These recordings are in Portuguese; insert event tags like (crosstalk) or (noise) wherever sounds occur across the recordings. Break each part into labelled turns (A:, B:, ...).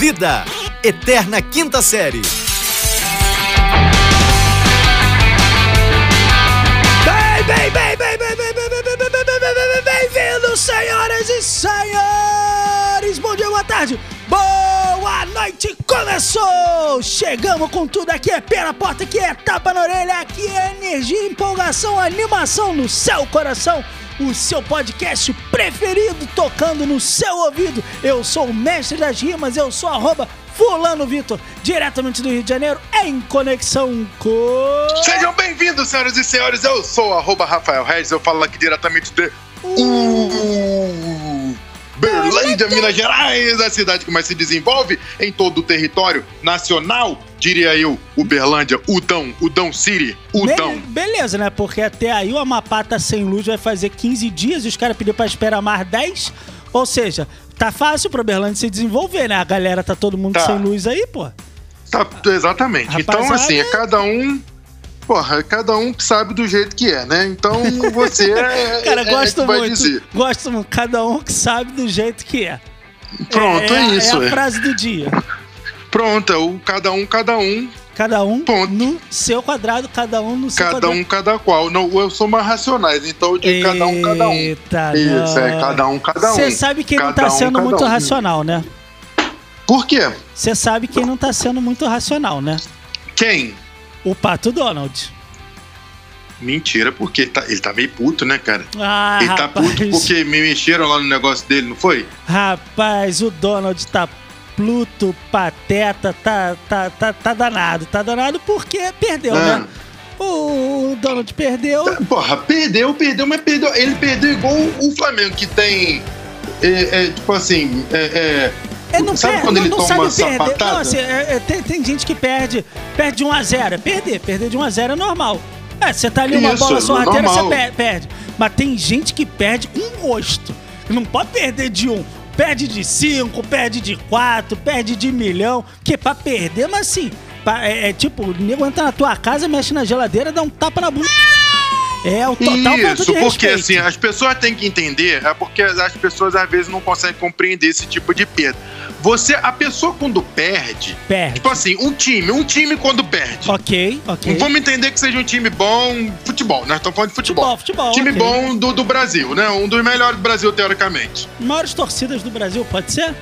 A: Vida, Eterna Quinta Série.
B: Bem, bem, bem, bem, bem, bem, bem, bem, bem, bem, bem, bem, bem, bem, bem-vindos, senhoras e senhores! Bom dia, boa tarde, boa noite! Começou! Chegamos com tudo aqui, é pé na porta, aqui é tapa na orelha, aqui é energia, empolgação, animação no seu coração. O seu podcast preferido tocando no seu ouvido. Eu sou o mestre das rimas, eu sou arroba Fulano Vitor, diretamente do Rio de Janeiro, em conexão com.
C: Sejam bem-vindos, senhoras e senhores. Eu sou arroba Rafael Reis, eu falo aqui diretamente de. Uh, Minas Gerais, a cidade que mais se desenvolve em todo o território nacional, diria eu, Uberlândia, Udão, Udão City, Udão.
B: Be- beleza, né? Porque até aí o Amapá tá sem luz, vai fazer 15 dias e os caras pediram pra esperar mais 10. Ou seja, tá fácil pro Berlândia se desenvolver, né? A galera tá todo mundo
C: Tá.
B: sem luz aí, pô.
C: Tá, exatamente. Então,
B: Rapaziada.
C: assim, é cada um. Porra, é cada um que sabe do jeito que é, né? Então você (laughs) é,
B: Cara,
C: é, é
B: gosto
C: vai
B: muito.
C: dizer.
B: Gosto muito. Cada um que sabe do jeito que é.
C: Pronto, é,
B: a-
C: isso.
B: É a
C: É
B: frase do dia.
C: Pronto, é o cada um, cada um,
B: Cada um
C: Ponto.
B: no seu quadrado, cada um no seu
C: cada
B: quadrado.
C: um, cada qual. Não, eu sou mais racionais, então eu digo cada um, cada um.
B: Eita,
C: Isso, é
B: não.
C: cada um, cada um.
B: Você sabe quem não
C: Cada
B: tá
C: um,
B: sendo
C: cada
B: muito
C: um.
B: racional, né?
C: Por quê?
B: Você sabe quem não tá sendo muito racional, né?
C: Quem?
B: O Pato Donald.
C: Mentira, porque ele tá, ele tá meio puto, né, cara?
B: Ah,
C: ele tá
B: rapaz.
C: puto porque me mexeram lá no negócio dele, não foi?
B: Rapaz, o Donald tá Pluto, pateta, tá, tá, tá, tá danado. Tá danado porque perdeu,
C: Ah.
B: né? O Donald perdeu.
C: Porra, perdeu, perdeu, mas perdeu. Ele perdeu igual o Flamengo, que tem. É, é, tipo assim. É, é,
B: Ele não
C: sabe
B: perde,
C: quando
B: não,
C: ele
B: não
C: toma
B: sabe perder. Não, assim, é- é- tem, tem gente que perde, perde de 1 a 0 É perder, perder de 1 a 0 é normal. É, você tá ali uma
C: Isso,
B: bola sorrateira, você per- perde. Mas tem gente que perde com gosto. Não pode perder de um. Perde de 5, perde de 4, perde de milhão. Porque pra perder, mas assim, pra- é, é tipo, o nego entra na tua casa, mexe na geladeira, dá um tapa na bunda. É o total
C: Isso, porque
B: respeito.
C: assim, as pessoas têm que entender, é porque as pessoas às vezes não conseguem compreender esse tipo de perda. Você, a pessoa quando perde,
B: Perde.
C: tipo assim, um time, um time quando perde.
B: Ok, ok.
C: Vamos entender que seja um time bom, futebol, nós estamos falando de futebol.
B: Futebol, futebol,
C: time
B: ok.
C: bom do, do Brasil, né? Um dos melhores do Brasil, teoricamente.
B: Maiores torcidas do Brasil, pode ser?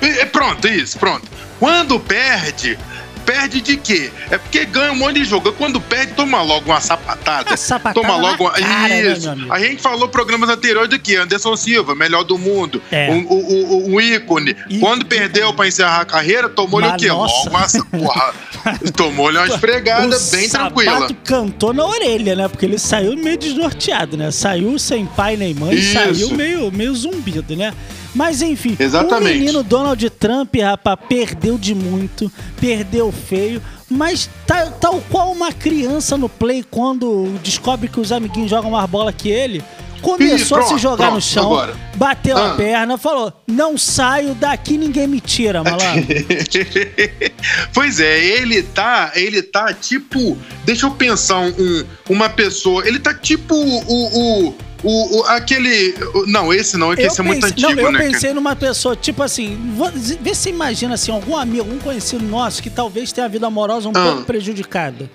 C: E pronto, isso, pronto. Quando perde, perde de quê? É porque ganha um monte de jogo. Quando perde, toma logo uma sapatada.
B: Uma sapatada
C: toma logo uma.
B: cara, né,
C: isso.
B: amigo?
C: a gente falou programas anteriores do que? Anderson Silva, melhor do mundo.
B: É.
C: Um, o, o, o ícone.
B: Ícone.
C: Quando perdeu pra encerrar a carreira, tomou-lhe o quê?
B: nossa.
C: Logo uma. Porra, (laughs) tomou-lhe uma esfregada
B: o
C: bem tranquila.
B: cantou na orelha, né? Porque ele saiu meio desnorteado, né? Saiu sem pai nem mãe,
C: Isso.
B: saiu meio, meio zumbido, né? Mas enfim,
C: Exatamente.
B: o menino Donald Trump, rapaz, perdeu de muito, perdeu feio, mas tá- tal qual uma criança no play quando descobre que os amiguinhos jogam mais bola que ele, começou
C: Ih,
B: a se
C: pronto,
B: jogar no
C: pronto,
B: chão,
C: agora.
B: bateu a
C: Ah.
B: perna, falou: não saio daqui, ninguém me tira, malandro. (laughs)
C: pois é, ele tá, ele tá tipo, deixa eu pensar um- uma pessoa, ele tá tipo o, o, o, o- aquele, o- não, esse não, é que
B: Eu
C: esse é muito antigo,
B: não, eu
C: né? cara?
B: pensei numa pessoa, tipo assim, vou- vê se imagina assim, algum amigo, algum conhecido nosso que talvez tenha a vida amorosa um
C: Ah.
B: pouco prejudicada.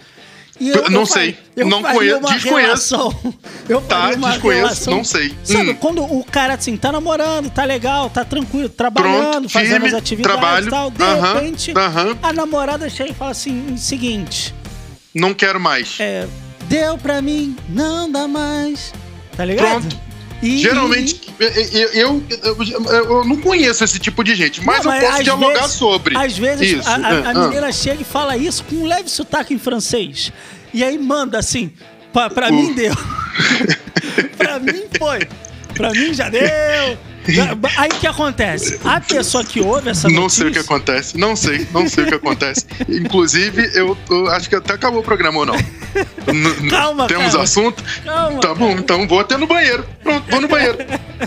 C: Eu não sei,
B: eu
C: não conheço, desconheço.
B: relação- (laughs) eu
C: Tá, desconheço,
B: relação-
C: não sei.
B: Sabe,
C: Hum.
B: quando o cara assim, tá namorando, tá legal, tá tranquilo, trabalhando,
C: Pronto,
B: fazendo
C: firme,
B: as atividades
C: trabalho,
B: e tal, de
C: aham,
B: repente,
C: aham.
B: a namorada chega e fala assim, seguinte,
C: Não quero mais.
B: é, deu pra mim, não dá mais, tá ligado?
C: Pronto.
B: E-
C: Geralmente, eu, eu, eu- não conheço esse tipo de gente, mas
B: Não,
C: eu posso dialogar
B: vezes-
C: sobre.
B: Às vezes
C: Isso,
B: a, a-
C: é,
B: a
C: ah.
B: menina chega e fala isso com um leve sotaque em francês. E aí manda assim, pra, pra
C: Uh.
B: mim deu. (laughs) pra mim foi. Pra mim já deu. Aí o que acontece? A pessoa que ouve essa
C: Não
B: notícia...
C: sei o que acontece, não sei, não sei o que acontece. Inclusive, eu, eu acho que até acabou o programa ou não.
B: Calma,
C: Temos
B: calma.
C: assunto?
B: Calma,
C: Tá bom, então vou até no banheiro. Pronto, vou no banheiro.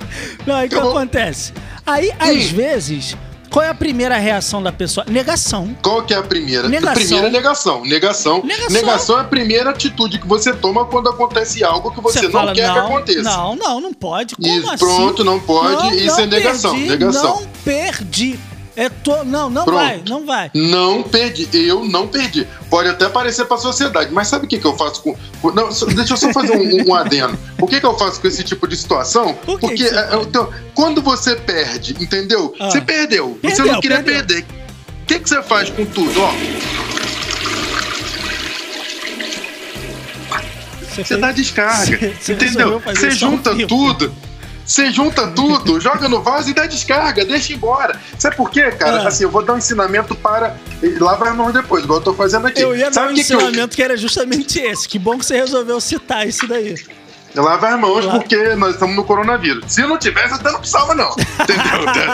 C: (laughs)
B: Não, aí o que acontece? Aí, às
C: Hum.
B: vezes, qual é a primeira reação da pessoa? Negação.
C: Qual que é a primeira?
B: Negação.
C: A primeira é negação. Negação.
B: Negação.
C: Negação é a primeira atitude que você toma quando acontece algo que você, não
B: fala,
C: quer que aconteça.
B: Não, não, não pode. Como
C: Isso,
B: assim?
C: pronto, não pode. Isso é negação,
B: perdi,
C: negação.
B: Não perdi. É to... Não, não
C: Pronto.
B: vai, não vai.
C: Não perdi, eu não perdi. Pode até parecer pra sociedade, mas sabe o que, que eu faço com. Não, deixa eu só fazer um, um adendo. O que, que eu faço com esse tipo de situação?
B: O que
C: Porque
B: que você
C: então, quando você perde, entendeu?
B: Ah.
C: Você perdeu. você
B: Perdeu,
C: não queria
B: perdeu.
C: perder. O que, que você faz com tudo? Ó, você
B: fez-
C: dá descarga.
B: Você- (laughs) você
C: entendeu? Você junta tudo. Você junta tudo, (laughs) joga no vaso e dá descarga, deixa embora. Sabe por quê, cara?
B: Ah.
C: Assim, eu vou dar um ensinamento para. Lava as mãos depois, igual eu tô fazendo aqui.
B: Eu ia dar um
C: o que que eu-
B: ensinamento que era justamente esse. Que bom que você resolveu citar isso daí.
C: Lava as mãos
B: Lava.
C: porque nós estamos no coronavírus. Se não tivesse, até não precisava, não. Entendeu?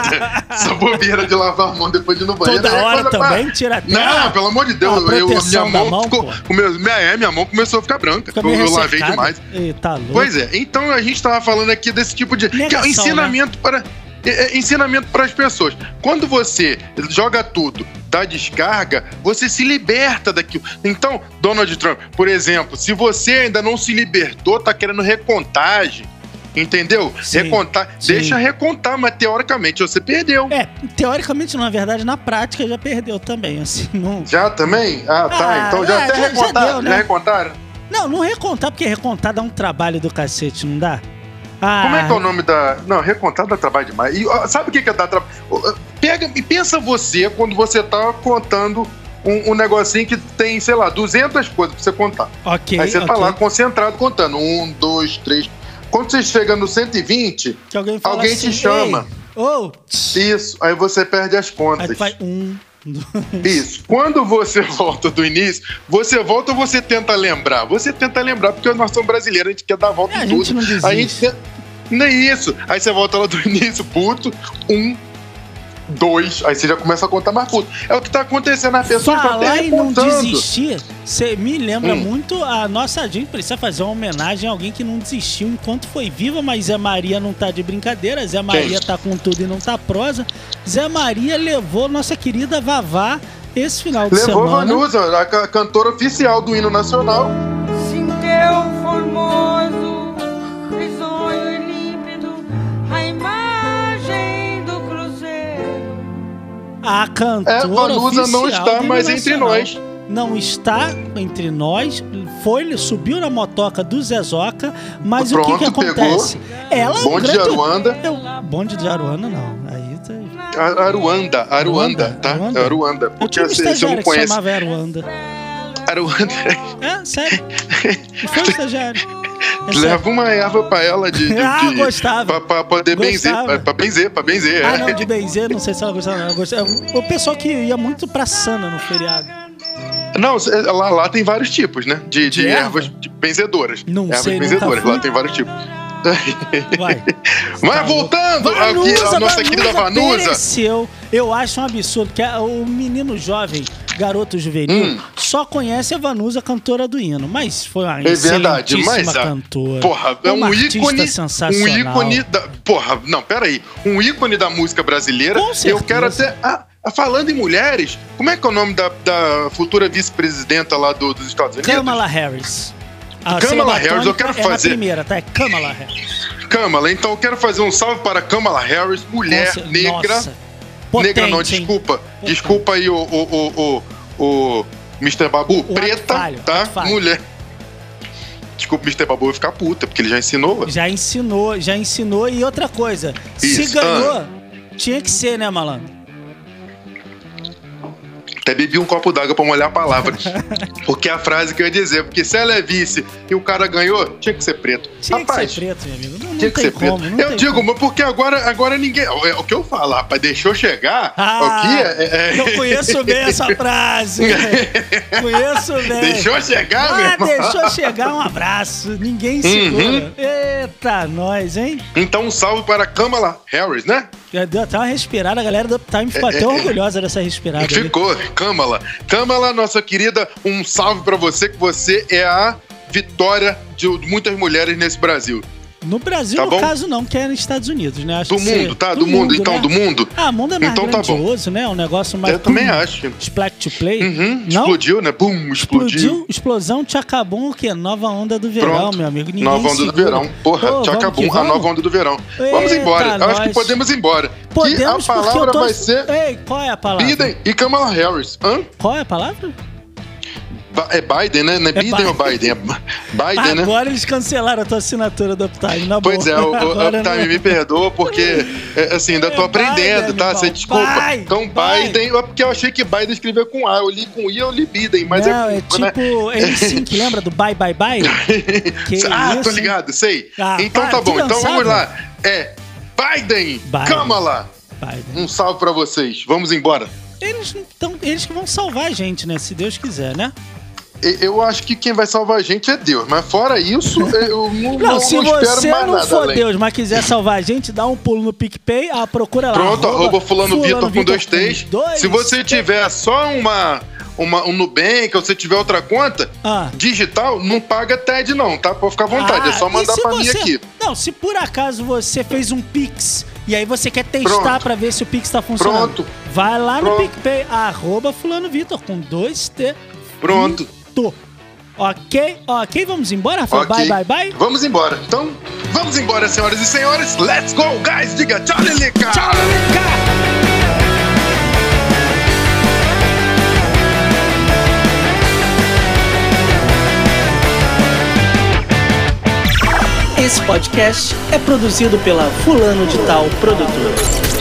C: (laughs) Essa bobeira de lavar a mão depois de ir no banheiro.
B: Toda
C: é
B: hora
C: coisa pra-
B: também, tira até
C: Não,
B: a-
C: pelo amor de Deus.
B: a
C: eu- minha mão,
B: mão,
C: ficou. meu- minha, é, minha mão começou a ficar branca. Eu, eu lavei demais.
B: Ih, tá louco.
C: Pois é, então a gente estava falando aqui desse tipo de. que é
B: Negação,
C: um ensinamento para. É, é, ensinamento para as pessoas. Quando você joga tudo, dá descarga, você se liberta daquilo. Então, Donald Trump, por exemplo, se você ainda não se libertou, tá querendo recontagem, entendeu?
B: Sim,
C: recontar,
B: sim.
C: deixa recontar, mas teoricamente você perdeu.
B: É, teoricamente, na verdade, na prática já perdeu também, assim, não...
C: Já também? Ah, tá.
B: Ah,
C: então já
B: é,
C: até
B: já- já
C: recontaram.
B: deu, né?
C: Já recontaram?
B: Não, não recontar, porque recontar dá um trabalho do cacete, não dá? Ah,
C: Como é que é o nome da. Não, recontar dá trabalho demais. E ó, sabe o que, que dá trabalho? Pega e pensa você quando você tá contando um, um negocinho que tem, sei lá, 200 coisas pra você contar.
B: Ok,
C: Aí você tá
B: ok.
C: lá concentrado contando. Um, dois, três. Quando você chega no 120,
B: Que alguém
C: alguém
B: assim,
C: te chama.
B: "Ei, Ô, tss",
C: isso, aí você perde as
B: aí
C: contas.
B: tu faz um...
C: Isso. Quando você (laughs) volta do início, você volta ou você tenta lembrar? Você tenta lembrar, porque nós somos brasileiros, a gente quer dar a volta
B: É, a
C: em
B: gente
C: tudo.
B: não desiste.
C: a gente tenta... Não é isso. Aí você volta lá do (laughs) início, puto. Um, dois. Aí você já começa a contar mais puto. É o que tá acontecendo. As pessoas estão
B: Falar em não desistir, você me lembra
C: Hum.
B: muito a nossa. Gente precisa fazer uma homenagem a alguém que não desistiu enquanto foi viva, mas Zé Maria não tá de brincadeira. Zé Maria tá com tudo e não tá prosa. Zé Maria levou nossa querida Vavá esse final de
C: Levou
B: semana.
C: Vanusa, a ca- cantora oficial do hino nacional.
D: Sim, teu formoso, A
B: cantora
C: É, Vanusa não está mais entre nós.
B: Não está entre nós. Foi, subiu na motoca do Zezoca, mas o que, que
C: Pronto,
B: acontece? Ela é
C: Bonde de
B: grande
C: Aruanda.
B: Eu, bonde de Aruana, não. Aí tá...
C: Aruanda, Aruanda,
B: Aruanda,
C: tá?
B: Aruanda.
C: Aruanda.
B: Eu
C: Porque
B: tinha um
C: você, você não
B: chamava Aruanda.
C: Aruanda.
B: É, sério. (laughs) Foi um estagiário. É.
C: Leva uma erva pra ela de. de (laughs)
B: Ah,
C: de-
B: gostava.
C: Pra, pra poder benzer.
B: Gostava.
C: Pra, pra benzer, pra benzer.
B: Ah,
C: é.
B: não, (laughs) de benzer, não sei se ela gostava. não. Ela gostava. O pessoal que ia muito pra Sana no feriado.
C: Não, lá, lá tem vários tipos, né? De, de
B: De erva?
C: ervas de benzedoras.
B: Não
C: ervas
B: sei,
C: benzedoras. Lá tem vários tipos.
B: Vai. (laughs)
C: Mas voltando aqui, a
B: Vanusa,
C: nossa querida Vanusa.
B: pereceu. Eu acho um absurdo que o menino jovem, garoto juvenil,
C: Hum.
B: só conhece a Vanusa, cantora do hino. Mas foi uma
C: É verdade, mas a-
B: cantora.
C: Porra, é um ícone. Um
B: sensacional.
C: ícone da. Porra, não, peraí. Um ícone da música brasileira.
B: Com
C: Eu quero até. Ah, ah, falando em mulheres, como é que é o nome da, da futura vice-presidenta lá do- dos Estados Unidos?
B: Kamala Harris. A
C: Kamala
B: sílaba
C: Harris, eu quero
B: é
C: fazer.
B: primeira, tá? É Kamala Harris.
C: Kamala, então eu quero fazer um salve para Kamala Harris, mulher
B: Nossa,
C: negra.
B: nossa. Potente,
C: negra não, desculpa. Desculpa aí o, o, o, o, o Mr. Babu.
B: O
C: Preta,
B: falho,
C: tá? Mulher. Desculpa, Mr. Babu vai ficar puta, porque ele já ensinou.
B: Já ensinou, já ensinou. E outra coisa, se
C: Isso, Ah.
B: ganhou, tinha que ser, né, malandro?
C: Até bebi um copo d'água pra molhar a palavra. (laughs) porque é a frase que eu ia dizer. Porque se ela é vice e o cara ganhou, tinha que ser preto.
B: Tinha
C: Rapaz,
B: que ser preto, meu amigo. Não, não
C: tinha que
B: tem
C: ser
B: como,
C: preto.
B: não
C: Eu digo,
B: como.
C: mas porque agora, agora ninguém. É o que eu falo, rapaz, deixou chegar.
B: Ah,
C: o que é, é-
B: Eu conheço bem essa (laughs) frase. conheço bem.
C: Deixou chegar, meu
B: Ah,
C: irmão?
B: deixou chegar um abraço. Ninguém segura.
C: Uhum.
B: Eita, nós, hein?
C: Então, um salve para Kamala Harris, né?
B: Já deu até uma respirada, a galera do Uptime ficou até orgulhosa dessa respirada. ali.
C: Kamala. Kamala, nossa querida, um salve pra você, que você é a vitória de muitas mulheres nesse Brasil.
B: No Brasil,
C: Tá
B: no
C: bom?
B: caso, não, que é nos Estados Unidos, né? Acho
C: Do mundo, tá? Do mundo, então,
B: né?
C: do mundo.
B: Ah, o mundo é mais
C: Então tá bom.
B: grandioso, né? Um negócio mais...
C: Eu também acho.
B: Splash to play.
C: Uhum, explodiu, né? Bum, explodiu.
B: Explodiu, explosão, Tchacabum, o quê? Nova onda do verão,
C: Pronto.
B: meu amigo. Ninguém
C: nova onda do
B: segura.
C: verão. Porra,
B: Pô, vamos que
C: a
B: vamos?
C: nova onda do verão. vamos
B: Eita,
C: embora. Eu acho que podemos ir embora.
B: Podemos
C: que a palavra
B: tô...
C: vai ser
B: Ei, qual é a palavra?
C: Biden e Kamala Harris. Hã?
B: Qual é a palavra?
C: É Biden, né? Não é, Biden
B: Biden.
C: ou Biden? É Biden, né?
B: Agora eles cancelaram a tua assinatura do Uptime, na
C: Pois é, o, o Uptime
B: não-
C: me perdoa porque, é, assim, ainda tô
B: É
C: aprendendo,
B: Biden,
C: tá? Você desculpa.
B: Vai,
C: então,
B: vai.
C: Biden, é porque eu achei que Biden escrevia com A. Eu li com I, eu li Biden, mas
B: não,
C: é,
B: é
C: com, né?
B: tipo N5, (laughs) lembra do Bye Bye Bye? Que (laughs)
C: ah, tô
B: isso, hein?
C: ligado, sei.
B: Ah,
C: então
B: para,
C: tá bom, então vamos lá. É Biden,
B: Biden.
C: Kamala.
B: Biden.
C: Um salve pra vocês. Vamos embora.
B: Eles, não tão, eles que vão salvar a gente, né? Se Deus quiser, né?
C: E- Eu acho que quem vai salvar a gente é Deus, mas fora isso, (laughs) eu não,
B: Não,
C: não,
B: se
C: não espero
B: você
C: mais
B: não
C: nada
B: for
C: além.
B: Deus, mas quiser salvar a gente, dá um pulo no PicPay, ah, procura lá.
C: Pronto, arroba fulano Vitor com dois T's. Se você tiver só uma, uma um Nubank ou você tiver outra conta
B: Ah.
C: digital, não paga TED não, tá? Pode ficar à vontade, é só
B: Ah, e
C: mandar pra mim
B: você-
C: aqui.
B: Não, se por acaso você fez um Pix e aí você quer testar pra ver se o Pix tá funcionando,
C: Pronto.
B: vai lá no
C: Pronto.
B: PicPay, arroba fulano Vitor com dois T.
C: Pronto.
B: Vitor. Ok? Ok, vamos embora, Rafael?
C: Ok.
B: Bye, bye, bye.
C: Vamos embora. Então, vamos embora, senhoras e senhores. Let's go, guys. Diga tchau, Lilica.
B: Tchau, Lilica.
E: Esse podcast é produzido pela Fulano de Tal Produtora.